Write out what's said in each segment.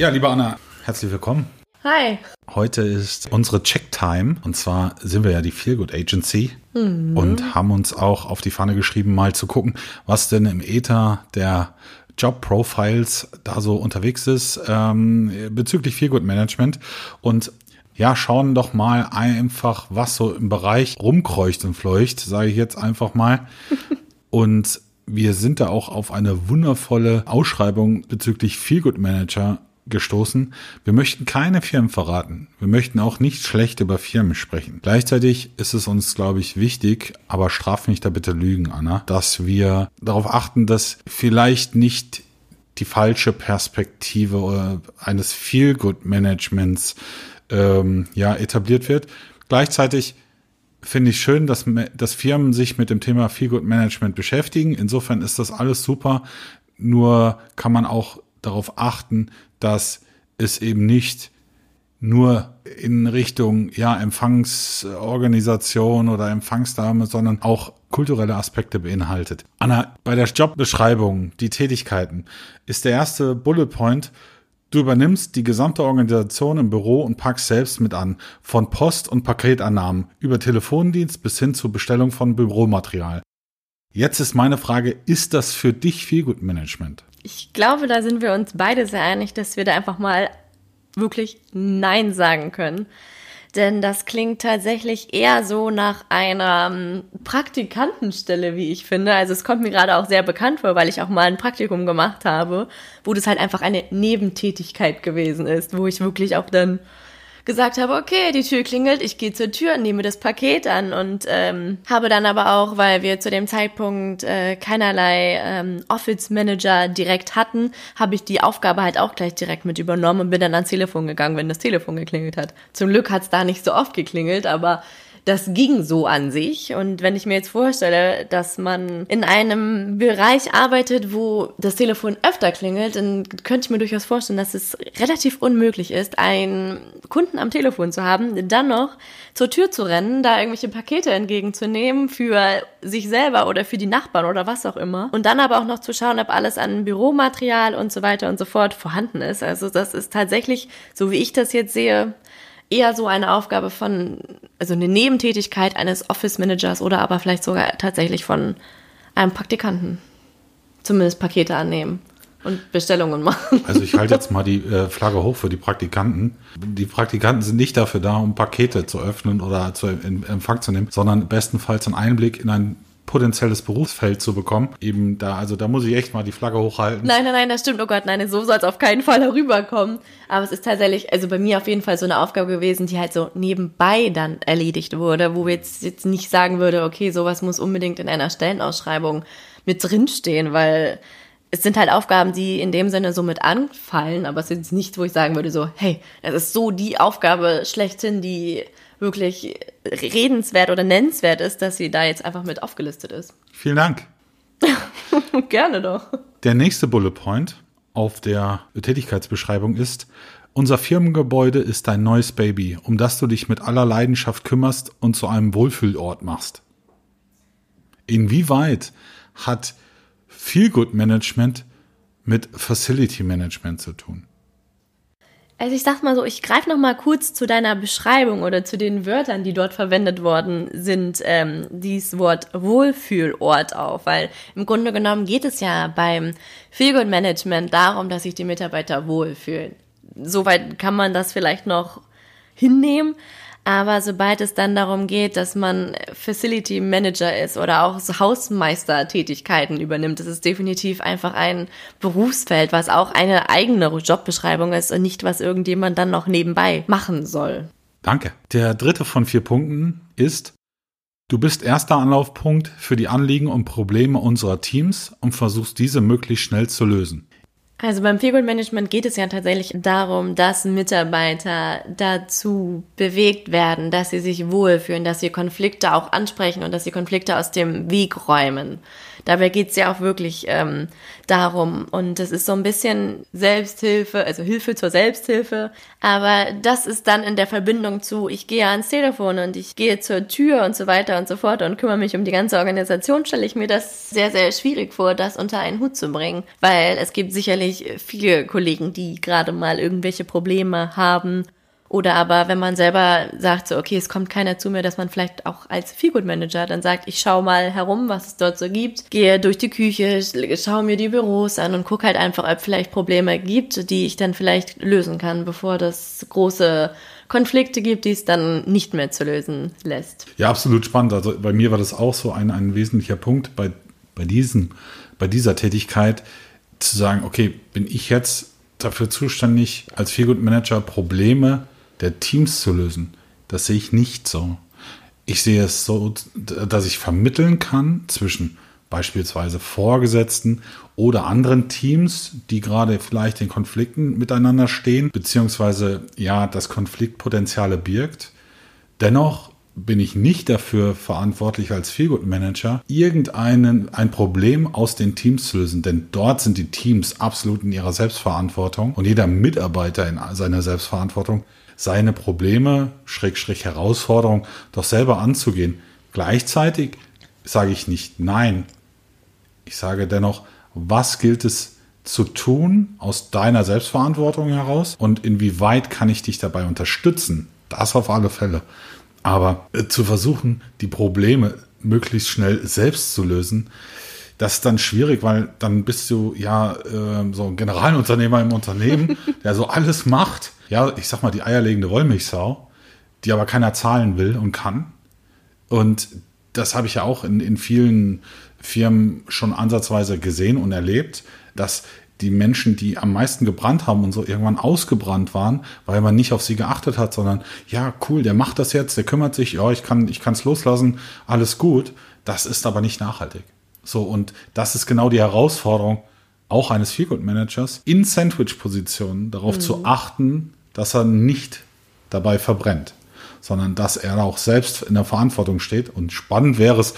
Ja, liebe Anna, herzlich willkommen. Hi. Heute ist unsere Check-Time und zwar sind wir ja die Feelgood Agency Mhm. und haben uns auch auf die Fahne geschrieben, mal zu gucken, was denn im Ether der Job-Profiles da so unterwegs ist ähm, bezüglich Feelgood Management und ja, schauen doch mal einfach, was so im Bereich rumkreucht und fleucht, sage ich jetzt einfach mal. Und wir sind da auch auf eine wundervolle Ausschreibung bezüglich Feelgood Manager gestoßen. Wir möchten keine Firmen verraten. Wir möchten auch nicht schlecht über Firmen sprechen. Gleichzeitig ist es uns, glaube ich, wichtig, aber straf mich da bitte Lügen, Anna, dass wir darauf achten, dass vielleicht nicht die falsche Perspektive oder eines Feelgood-Managements ähm, ja, etabliert wird. Gleichzeitig finde ich schön, dass, dass Firmen sich mit dem Thema Feelgood Management beschäftigen. Insofern ist das alles super. Nur kann man auch darauf achten, dass es eben nicht nur in Richtung ja Empfangsorganisation oder Empfangsdame, sondern auch kulturelle Aspekte beinhaltet. Anna, bei der Jobbeschreibung, die Tätigkeiten, ist der erste Bullet Point, du übernimmst die gesamte Organisation im Büro und packst selbst mit an, von Post- und Paketannahmen über Telefondienst bis hin zur Bestellung von Büromaterial. Jetzt ist meine Frage, ist das für dich Feelgood Management? Ich glaube, da sind wir uns beide sehr einig, dass wir da einfach mal wirklich Nein sagen können. Denn das klingt tatsächlich eher so nach einer ähm, Praktikantenstelle, wie ich finde. Also es kommt mir gerade auch sehr bekannt vor, weil ich auch mal ein Praktikum gemacht habe, wo das halt einfach eine Nebentätigkeit gewesen ist, wo ich wirklich auch dann gesagt habe, okay, die Tür klingelt, ich gehe zur Tür, nehme das Paket an und ähm, habe dann aber auch, weil wir zu dem Zeitpunkt äh, keinerlei ähm, Office Manager direkt hatten, habe ich die Aufgabe halt auch gleich direkt mit übernommen und bin dann ans Telefon gegangen, wenn das Telefon geklingelt hat. Zum Glück hat es da nicht so oft geklingelt, aber das ging so an sich. Und wenn ich mir jetzt vorstelle, dass man in einem Bereich arbeitet, wo das Telefon öfter klingelt, dann könnte ich mir durchaus vorstellen, dass es relativ unmöglich ist, einen Kunden am Telefon zu haben, dann noch zur Tür zu rennen, da irgendwelche Pakete entgegenzunehmen für sich selber oder für die Nachbarn oder was auch immer. Und dann aber auch noch zu schauen, ob alles an Büromaterial und so weiter und so fort vorhanden ist. Also das ist tatsächlich, so wie ich das jetzt sehe, eher so eine Aufgabe von, also eine Nebentätigkeit eines Office Managers oder aber vielleicht sogar tatsächlich von einem Praktikanten. Zumindest Pakete annehmen und Bestellungen machen. Also ich halte jetzt mal die äh, Flagge hoch für die Praktikanten. Die Praktikanten sind nicht dafür da, um Pakete zu öffnen oder zu in Empfang zu nehmen, sondern bestenfalls einen Einblick in ein potenzielles Berufsfeld zu bekommen. Eben da, also da muss ich echt mal die Flagge hochhalten. Nein, nein, nein, das stimmt. Oh Gott, nein, so soll es auf keinen Fall herüberkommen. Aber es ist tatsächlich, also bei mir auf jeden Fall so eine Aufgabe gewesen, die halt so nebenbei dann erledigt wurde, wo jetzt, jetzt nicht sagen würde, okay, sowas muss unbedingt in einer Stellenausschreibung mit drinstehen, weil es sind halt Aufgaben, die in dem Sinne so mit anfallen, aber es ist nichts, wo ich sagen würde, so, hey, das ist so die Aufgabe schlechthin, die wirklich redenswert oder nennenswert ist, dass sie da jetzt einfach mit aufgelistet ist. Vielen Dank. Gerne doch. Der nächste Bullet Point auf der Tätigkeitsbeschreibung ist, unser Firmengebäude ist dein neues Baby, um das du dich mit aller Leidenschaft kümmerst und zu einem Wohlfühlort machst. Inwieweit hat Feelgood Management mit Facility Management zu tun? Also ich sag mal so, ich greife noch mal kurz zu deiner Beschreibung oder zu den Wörtern, die dort verwendet worden sind, ähm, dieses Wort Wohlfühlort auf, weil im Grunde genommen geht es ja beim Feelgood Management darum, dass sich die Mitarbeiter wohlfühlen. Soweit kann man das vielleicht noch hinnehmen, Aber sobald es dann darum geht, dass man Facility Manager ist oder auch Hausmeistertätigkeiten übernimmt, das ist definitiv einfach ein Berufsfeld, was auch eine eigene Jobbeschreibung ist und nicht, was irgendjemand dann noch nebenbei machen soll. Danke. Der dritte von vier Punkten ist, du bist erster Anlaufpunkt für die Anliegen und Probleme unserer Teams und versuchst diese möglichst schnell zu lösen. Also beim Feel Management geht es ja tatsächlich darum, dass Mitarbeiter dazu bewegt werden, dass sie sich wohlfühlen, dass sie Konflikte auch ansprechen und dass sie Konflikte aus dem Weg räumen. Dabei geht es ja auch wirklich ähm, darum. Und das ist so ein bisschen Selbsthilfe, also Hilfe zur Selbsthilfe. Aber das ist dann in der Verbindung zu, ich gehe ans Telefon und ich gehe zur Tür und so weiter und so fort und kümmere mich um die ganze Organisation, stelle ich mir das sehr, sehr schwierig vor, das unter einen Hut zu bringen. Weil es gibt sicherlich viele Kollegen, die gerade mal irgendwelche Probleme haben oder aber wenn man selber sagt, so, okay, es kommt keiner zu mir, dass man vielleicht auch als Feelgood Manager dann sagt, ich schaue mal herum, was es dort so gibt, gehe durch die Küche, schaue mir die Büros an und gucke halt einfach, ob vielleicht Probleme gibt, die ich dann vielleicht lösen kann, bevor das große Konflikte gibt, die es dann nicht mehr zu lösen lässt. Ja, absolut spannend. Also bei mir war das auch so ein, ein wesentlicher Punkt bei, bei, diesen, bei dieser Tätigkeit, zu sagen, okay, bin ich jetzt dafür zuständig, als Feelgood Manager Probleme der Teams zu lösen. Das sehe ich nicht so. Ich sehe es so, dass ich vermitteln kann zwischen beispielsweise Vorgesetzten oder anderen Teams, die gerade vielleicht in Konflikten miteinander stehen, beziehungsweise ja, das Konfliktpotenziale birgt. Dennoch bin ich nicht dafür verantwortlich als Feelgood Manager, irgendeinen ein Problem aus den Teams zu lösen, denn dort sind die Teams absolut in ihrer Selbstverantwortung und jeder Mitarbeiter in seiner Selbstverantwortung seine Probleme, Schrägstrich Herausforderungen doch selber anzugehen. Gleichzeitig sage ich nicht nein. Ich sage dennoch, was gilt es zu tun aus deiner Selbstverantwortung heraus und inwieweit kann ich dich dabei unterstützen? Das auf alle Fälle. Aber äh, zu versuchen, die Probleme möglichst schnell selbst zu lösen, das ist dann schwierig, weil dann bist du ja äh, so ein Generalunternehmer im Unternehmen, der so alles macht ja, ich sag mal, die eierlegende Wollmilchsau, die aber keiner zahlen will und kann. Und das habe ich ja auch in, in vielen Firmen schon ansatzweise gesehen und erlebt, dass die Menschen, die am meisten gebrannt haben und so irgendwann ausgebrannt waren, weil man nicht auf sie geachtet hat, sondern ja, cool, der macht das jetzt, der kümmert sich, ja, ich kann ich kann es loslassen, alles gut. Das ist aber nicht nachhaltig. So und das ist genau die Herausforderung auch eines Feelgood Managers in Sandwich Positionen darauf mhm. zu achten, dass er nicht dabei verbrennt, sondern dass er auch selbst in der Verantwortung steht. Und spannend wäre es,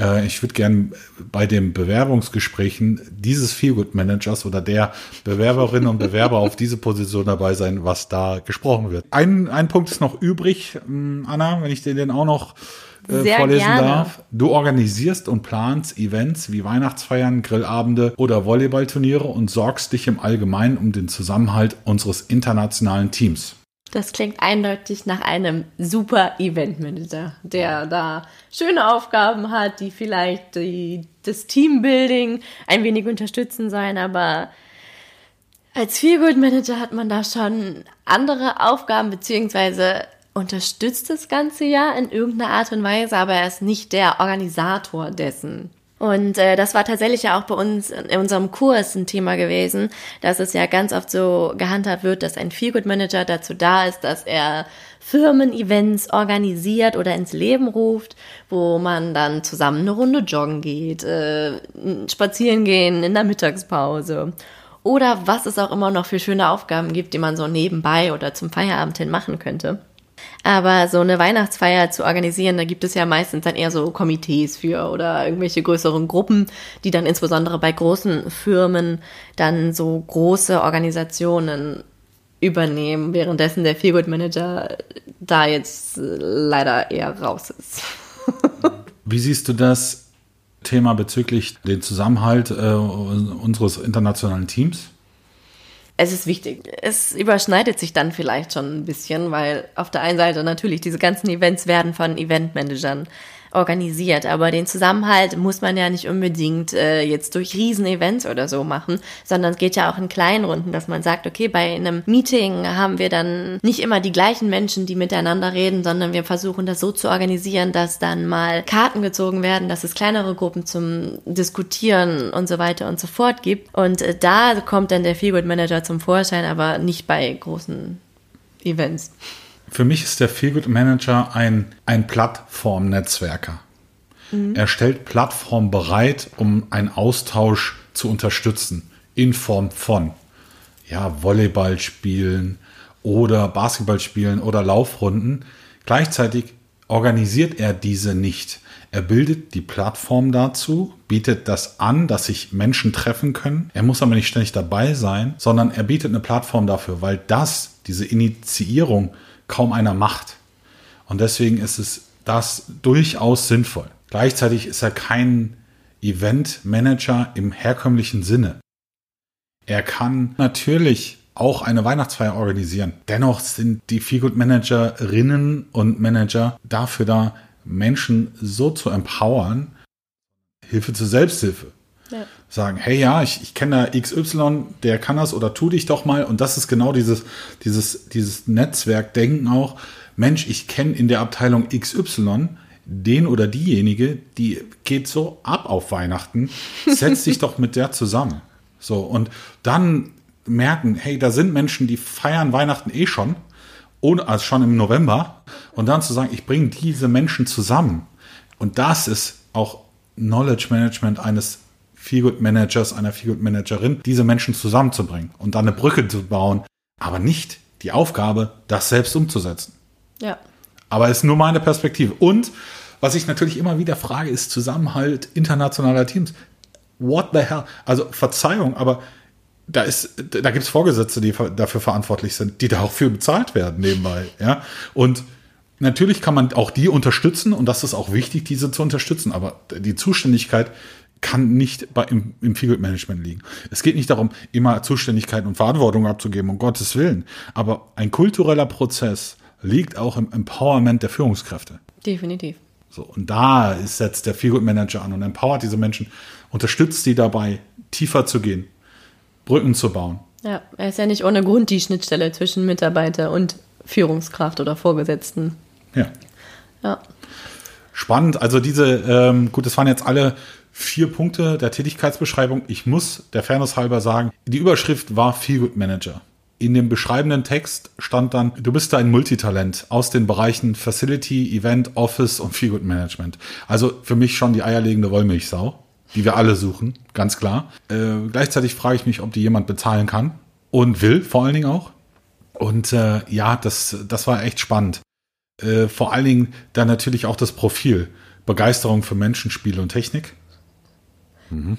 äh, ich würde gerne bei den Bewerbungsgesprächen dieses Feelgood Managers oder der Bewerberinnen und Bewerber auf diese Position dabei sein, was da gesprochen wird. Ein, ein Punkt ist noch übrig, Anna, wenn ich den auch noch äh, vorlesen gerne. darf. Du organisierst und planst Events wie Weihnachtsfeiern, Grillabende oder Volleyballturniere und sorgst dich im Allgemeinen um den Zusammenhalt unseres internationalen Teams. Das klingt eindeutig nach einem super Eventmanager, der da schöne Aufgaben hat, die vielleicht die, das Teambuilding ein wenig unterstützen sollen, aber als Feelgood Manager hat man da schon andere Aufgaben, beziehungsweise unterstützt das ganze ja in irgendeiner Art und Weise, aber er ist nicht der Organisator dessen. Und äh, das war tatsächlich ja auch bei uns in unserem Kurs ein Thema gewesen, dass es ja ganz oft so gehandhabt wird, dass ein Feelgood Manager dazu da ist, dass er Firmen-Events organisiert oder ins Leben ruft, wo man dann zusammen eine Runde joggen geht, äh, spazieren gehen in der Mittagspause oder was es auch immer noch für schöne Aufgaben gibt, die man so nebenbei oder zum Feierabend hin machen könnte. Aber so eine Weihnachtsfeier zu organisieren, da gibt es ja meistens dann eher so Komitees für oder irgendwelche größeren Gruppen, die dann insbesondere bei großen Firmen dann so große Organisationen übernehmen, währenddessen der Feelgood Manager da jetzt leider eher raus ist. Wie siehst du das Thema bezüglich den Zusammenhalt äh, unseres internationalen Teams? Es ist wichtig. Es überschneidet sich dann vielleicht schon ein bisschen, weil auf der einen Seite natürlich diese ganzen Events werden von Eventmanagern organisiert. Aber den Zusammenhalt muss man ja nicht unbedingt äh, jetzt durch Riesenevents oder so machen, sondern es geht ja auch in kleinen Runden, dass man sagt, okay, bei einem Meeting haben wir dann nicht immer die gleichen Menschen, die miteinander reden, sondern wir versuchen das so zu organisieren, dass dann mal Karten gezogen werden, dass es kleinere Gruppen zum Diskutieren und so weiter und so fort gibt. Und äh, da kommt dann der Feelgood Manager zum Vorschein, aber nicht bei großen Events. Für mich ist der Feelgood Manager ein, ein Plattformnetzwerker. Mhm. Er stellt Plattformen bereit, um einen Austausch zu unterstützen. In Form von ja, Volleyball spielen oder Basketball spielen oder Laufrunden. Gleichzeitig organisiert er diese nicht. Er bildet die Plattform dazu, bietet das an, dass sich Menschen treffen können. Er muss aber nicht ständig dabei sein, sondern er bietet eine Plattform dafür, weil das, diese Initiierung, kaum einer macht. Und deswegen ist es das durchaus sinnvoll. Gleichzeitig ist er kein Event-Manager im herkömmlichen Sinne. Er kann natürlich auch eine Weihnachtsfeier organisieren. Dennoch sind die Feelgood Managerinnen und Manager dafür da, Menschen so zu empowern, Hilfe zur Selbsthilfe. Ja. Sagen, hey ja, ich, ich kenne da XY, der kann das oder tu dich doch mal. Und das ist genau dieses, dieses, dieses Netzwerkdenken auch. Mensch, ich kenne in der Abteilung XY den oder diejenige, die geht so ab auf Weihnachten, setz dich doch mit der zusammen. So, und dann merken, hey, da sind Menschen, die feiern Weihnachten eh schon, ohne, also schon im November, und dann zu sagen, ich bringe diese Menschen zusammen. Und das ist auch Knowledge Management eines Feelgood Managers, einer Feelgood Managerin, diese Menschen zusammenzubringen und dann eine Brücke zu bauen, aber nicht die Aufgabe, das selbst umzusetzen. Ja. Aber es ist nur meine Perspektive. Und was ich natürlich immer wieder frage, ist Zusammenhalt internationaler Teams. What the hell? Also Verzeihung, aber da ist, da gibt es Vorgesetzte, die dafür verantwortlich sind, die dafür bezahlt werden nebenbei. Ja. Und natürlich kann man auch die unterstützen und das ist auch wichtig, diese zu unterstützen. Aber die Zuständigkeit kann nicht bei, im, im Field Management liegen. Es geht nicht darum, immer Zuständigkeit und Verantwortung abzugeben, um Gottes Willen. Aber ein kultureller Prozess liegt auch im Empowerment der Führungskräfte. Definitiv. So, und da setzt der Feel Manager an und empowert diese Menschen, unterstützt sie dabei, tiefer zu gehen, Brücken zu bauen. Ja, er ist ja nicht ohne Grund die Schnittstelle zwischen Mitarbeiter und Führungskraft oder Vorgesetzten. Ja. Ja. Spannend. Also diese, ähm, gut, das waren jetzt alle vier Punkte der Tätigkeitsbeschreibung. Ich muss der Fairness halber sagen, die Überschrift war Feelgood Manager. In dem beschreibenden Text stand dann, du bist ein Multitalent aus den Bereichen Facility, Event, Office und Feelgood Management. Also für mich schon die eierlegende Wollmilchsau, die wir alle suchen, ganz klar. Äh, gleichzeitig frage ich mich, ob die jemand bezahlen kann und will, vor allen Dingen auch. Und äh, ja, das, das war echt spannend. Äh, vor allen Dingen dann natürlich auch das Profil. Begeisterung für Menschen, Spiele und Technik Mhm.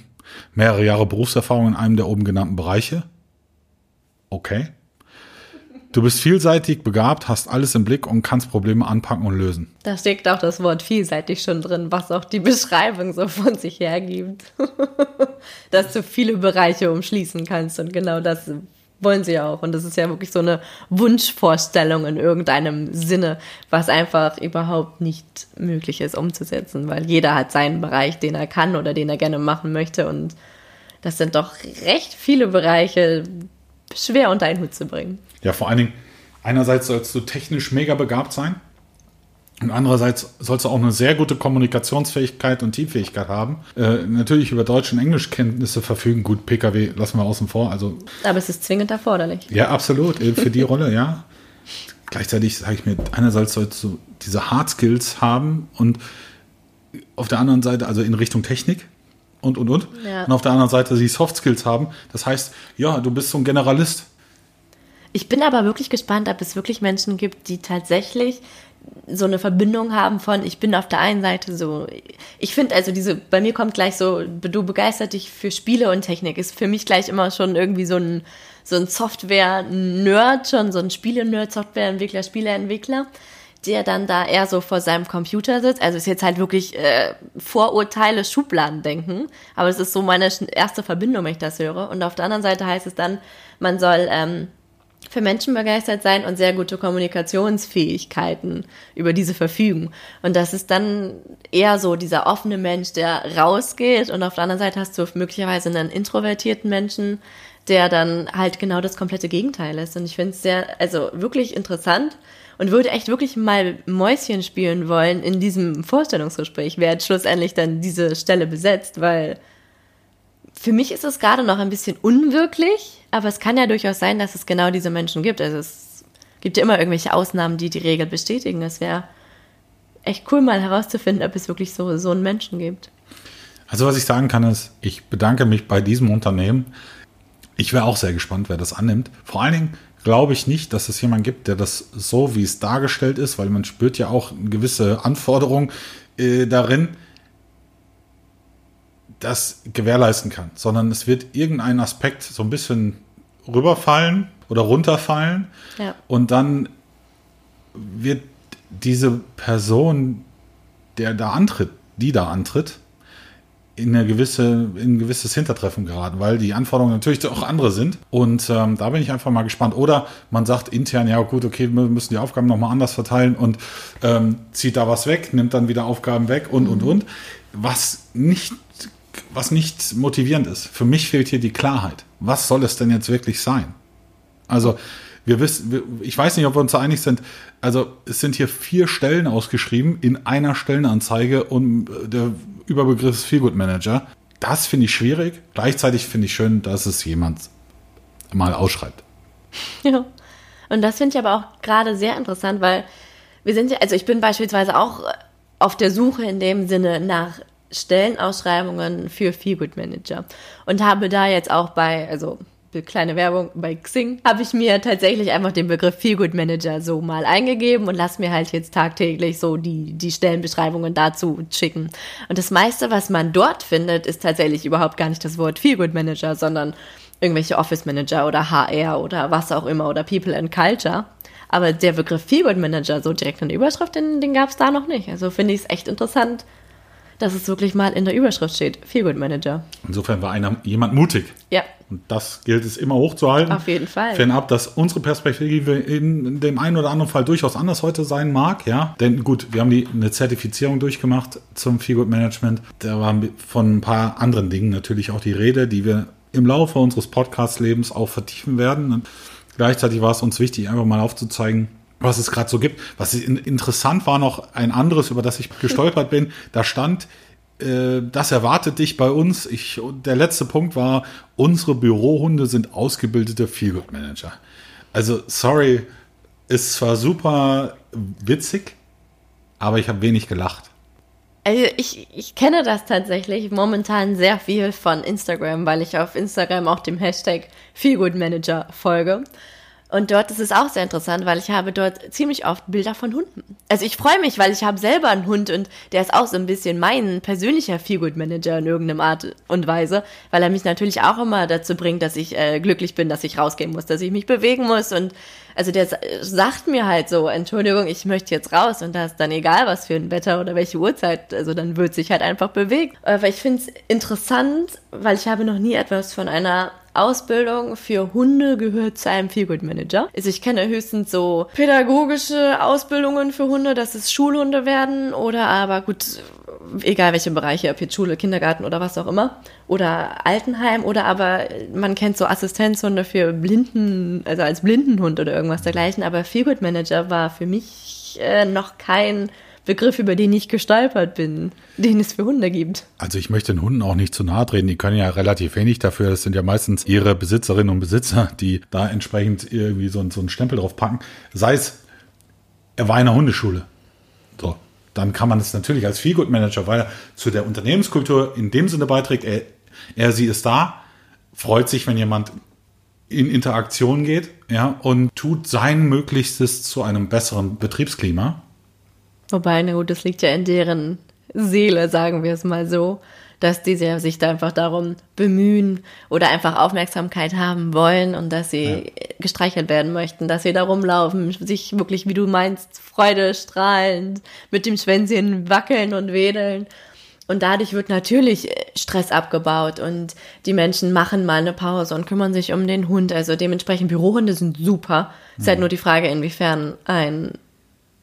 Mehrere Jahre Berufserfahrung in einem der oben genannten Bereiche. Okay. Du bist vielseitig, begabt, hast alles im Blick und kannst Probleme anpacken und lösen. Da steckt auch das Wort vielseitig schon drin, was auch die Beschreibung so von sich hergibt. Dass du viele Bereiche umschließen kannst und genau das wollen sie ja auch. Und das ist ja wirklich so eine Wunschvorstellung in irgendeinem Sinne, was einfach überhaupt nicht möglich ist umzusetzen, weil jeder hat seinen Bereich, den er kann oder den er gerne machen möchte. Und das sind doch recht viele Bereiche schwer unter einen Hut zu bringen. Ja, vor allen Dingen, einerseits sollst du technisch mega begabt sein. Und andererseits sollst du auch eine sehr gute Kommunikationsfähigkeit und Teamfähigkeit haben. Äh, natürlich über Deutsch- und Englischkenntnisse verfügen. Gut, PKW lassen wir außen vor. Also, Aber es ist zwingend erforderlich. Ja, absolut. Äh, für die Rolle, ja. Gleichzeitig sage ich mir, einerseits sollst du diese Hard Skills haben und auf der anderen Seite, also in Richtung Technik und, und, und. Ja. Und auf der anderen Seite die Soft Skills haben. Das heißt, ja, du bist so ein Generalist. Ich bin aber wirklich gespannt, ob es wirklich Menschen gibt, die tatsächlich so eine Verbindung haben von, ich bin auf der einen Seite so, ich finde also diese, bei mir kommt gleich so, du begeistert dich für Spiele und Technik, ist für mich gleich immer schon irgendwie so ein, so ein Software-Nerd, schon so ein Spiele-Nerd, Softwareentwickler, Spieleentwickler, der dann da eher so vor seinem Computer sitzt. Also ist jetzt halt wirklich äh, Vorurteile, Schubladen denken, aber es ist so meine erste Verbindung, wenn ich das höre. Und auf der anderen Seite heißt es dann, man soll ähm, für Menschen begeistert sein und sehr gute Kommunikationsfähigkeiten über diese verfügen. Und das ist dann eher so dieser offene Mensch, der rausgeht und auf der anderen Seite hast du möglicherweise einen introvertierten Menschen, der dann halt genau das komplette Gegenteil ist. Und ich finde es sehr, also wirklich interessant und würde echt wirklich mal Mäuschen spielen wollen in diesem Vorstellungsgespräch, wer jetzt schlussendlich dann diese Stelle besetzt, weil für mich ist es gerade noch ein bisschen unwirklich, aber es kann ja durchaus sein, dass es genau diese Menschen gibt. Also es gibt ja immer irgendwelche Ausnahmen, die die Regel bestätigen. Es wäre echt cool, mal herauszufinden, ob es wirklich so, so einen Menschen gibt. Also was ich sagen kann ist, ich bedanke mich bei diesem Unternehmen. Ich wäre auch sehr gespannt, wer das annimmt. Vor allen Dingen glaube ich nicht, dass es jemanden gibt, der das so, wie es dargestellt ist, weil man spürt ja auch eine gewisse Anforderung äh, darin, das gewährleisten kann, sondern es wird irgendein Aspekt so ein bisschen rüberfallen oder runterfallen ja. und dann wird diese Person, der da antritt, die da antritt, in eine gewisse, in ein gewisses Hintertreffen geraten, weil die Anforderungen natürlich auch andere sind. Und ähm, da bin ich einfach mal gespannt. Oder man sagt intern, ja gut, okay, wir müssen die Aufgaben nochmal anders verteilen und ähm, zieht da was weg, nimmt dann wieder Aufgaben weg und, mhm. und, und. Was nicht was nicht motivierend ist. Für mich fehlt hier die Klarheit. Was soll es denn jetzt wirklich sein? Also, wir wissen, ich weiß nicht, ob wir uns da einig sind. Also, es sind hier vier Stellen ausgeschrieben in einer Stellenanzeige und der Überbegriff ist Feelgood Manager. Das finde ich schwierig. Gleichzeitig finde ich schön, dass es jemand mal ausschreibt. Ja. Und das finde ich aber auch gerade sehr interessant, weil wir sind ja, also ich bin beispielsweise auch auf der Suche in dem Sinne nach Stellenausschreibungen für Feelgood Manager und habe da jetzt auch bei, also kleine Werbung bei Xing, habe ich mir tatsächlich einfach den Begriff Feelgood Manager so mal eingegeben und lasse mir halt jetzt tagtäglich so die, die Stellenbeschreibungen dazu schicken. Und das meiste, was man dort findet, ist tatsächlich überhaupt gar nicht das Wort Feelgood Manager, sondern irgendwelche Office Manager oder HR oder was auch immer oder People and Culture. Aber der Begriff Feelgood Manager so direkt in der Überschrift, den, den gab es da noch nicht. Also finde ich es echt interessant, dass es wirklich mal in der Überschrift steht. Feelgood Manager. Insofern war einer, jemand mutig. Ja. Und das gilt es immer hochzuhalten. Auf jeden Fall. Fernab, dass unsere Perspektive in dem einen oder anderen Fall durchaus anders heute sein mag, ja. Denn gut, wir haben die, eine Zertifizierung durchgemacht zum Feelgood Management. Da war von ein paar anderen Dingen natürlich auch die Rede, die wir im Laufe unseres Podcast-Lebens auch vertiefen werden. Und gleichzeitig war es uns wichtig, einfach mal aufzuzeigen, was es gerade so gibt. Was interessant war noch ein anderes, über das ich gestolpert bin. Da stand, äh, das erwartet dich bei uns. Ich, der letzte Punkt war, unsere Bürohunde sind ausgebildete Feelgood Manager. Also, sorry, ist zwar super witzig, aber ich habe wenig gelacht. Also ich, ich kenne das tatsächlich momentan sehr viel von Instagram, weil ich auf Instagram auch dem Hashtag Feelgood Manager folge. Und dort ist es auch sehr interessant, weil ich habe dort ziemlich oft Bilder von Hunden. Also ich freue mich, weil ich habe selber einen Hund und der ist auch so ein bisschen mein persönlicher Feelgood-Manager in irgendeiner Art und Weise, weil er mich natürlich auch immer dazu bringt, dass ich äh, glücklich bin, dass ich rausgehen muss, dass ich mich bewegen muss und also der sagt mir halt so, Entschuldigung, ich möchte jetzt raus und da ist dann egal, was für ein Wetter oder welche Uhrzeit, also dann wird sich halt einfach bewegt. Aber ich finde es interessant, weil ich habe noch nie etwas von einer Ausbildung für Hunde gehört zu einem Feelgood Manager. Also ich kenne höchstens so pädagogische Ausbildungen für Hunde, dass es Schulhunde werden oder aber gut, egal welche Bereiche, ob jetzt Schule, Kindergarten oder was auch immer. Oder Altenheim oder aber man kennt so Assistenzhunde für Blinden, also als Blindenhund oder irgendwas dergleichen. Aber Feelgood Manager war für mich äh, noch kein Begriff, über den ich gestolpert bin, den es für Hunde gibt. Also ich möchte den Hunden auch nicht zu nahe treten. Die können ja relativ wenig dafür. Das sind ja meistens ihre Besitzerinnen und Besitzer, die da entsprechend irgendwie so, so einen Stempel drauf packen. Sei es, er war in einer Hundeschule. So. Dann kann man es natürlich als Feelgood Manager, weil er zu der Unternehmenskultur in dem Sinne beiträgt, er, er, sie ist da, freut sich, wenn jemand in Interaktion geht, ja, und tut sein Möglichstes zu einem besseren Betriebsklima. Wobei, na gut, das liegt ja in deren Seele, sagen wir es mal so, dass die sich da einfach darum bemühen oder einfach Aufmerksamkeit haben wollen und dass sie ja. gestreichelt werden möchten, dass sie da rumlaufen, sich wirklich, wie du meinst, Freude strahlend mit dem Schwänzchen wackeln und wedeln. Und dadurch wird natürlich Stress abgebaut und die Menschen machen mal eine Pause und kümmern sich um den Hund. Also dementsprechend Bürohunde sind super. Mhm. Ist halt nur die Frage, inwiefern ein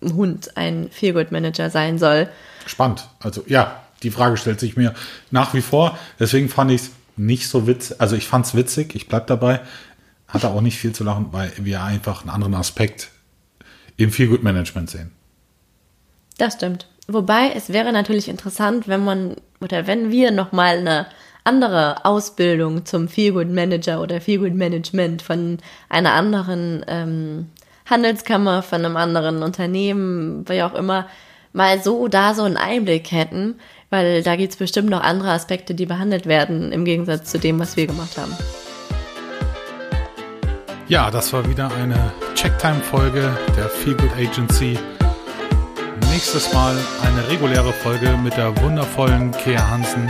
Hund ein Feelgood Manager sein soll. Spannend. Also ja, die Frage stellt sich mir nach wie vor. Deswegen fand ich es nicht so witzig. Also ich fand es witzig, ich bleib dabei. Hatte auch nicht viel zu lachen, weil wir einfach einen anderen Aspekt im Feelgood Management sehen. Das stimmt. Wobei es wäre natürlich interessant, wenn man oder wenn wir nochmal eine andere Ausbildung zum Feelgood Manager oder Feelgood Management von einer anderen ähm, Handelskammer, von einem anderen Unternehmen, wie auch immer, mal so da so einen Einblick hätten, weil da gibt es bestimmt noch andere Aspekte, die behandelt werden, im Gegensatz zu dem, was wir gemacht haben. Ja, das war wieder eine Checktime-Folge der Feelgood Agency nächstes Mal eine reguläre Folge mit der wundervollen Kea Hansen.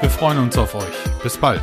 Wir freuen uns auf euch. Bis bald.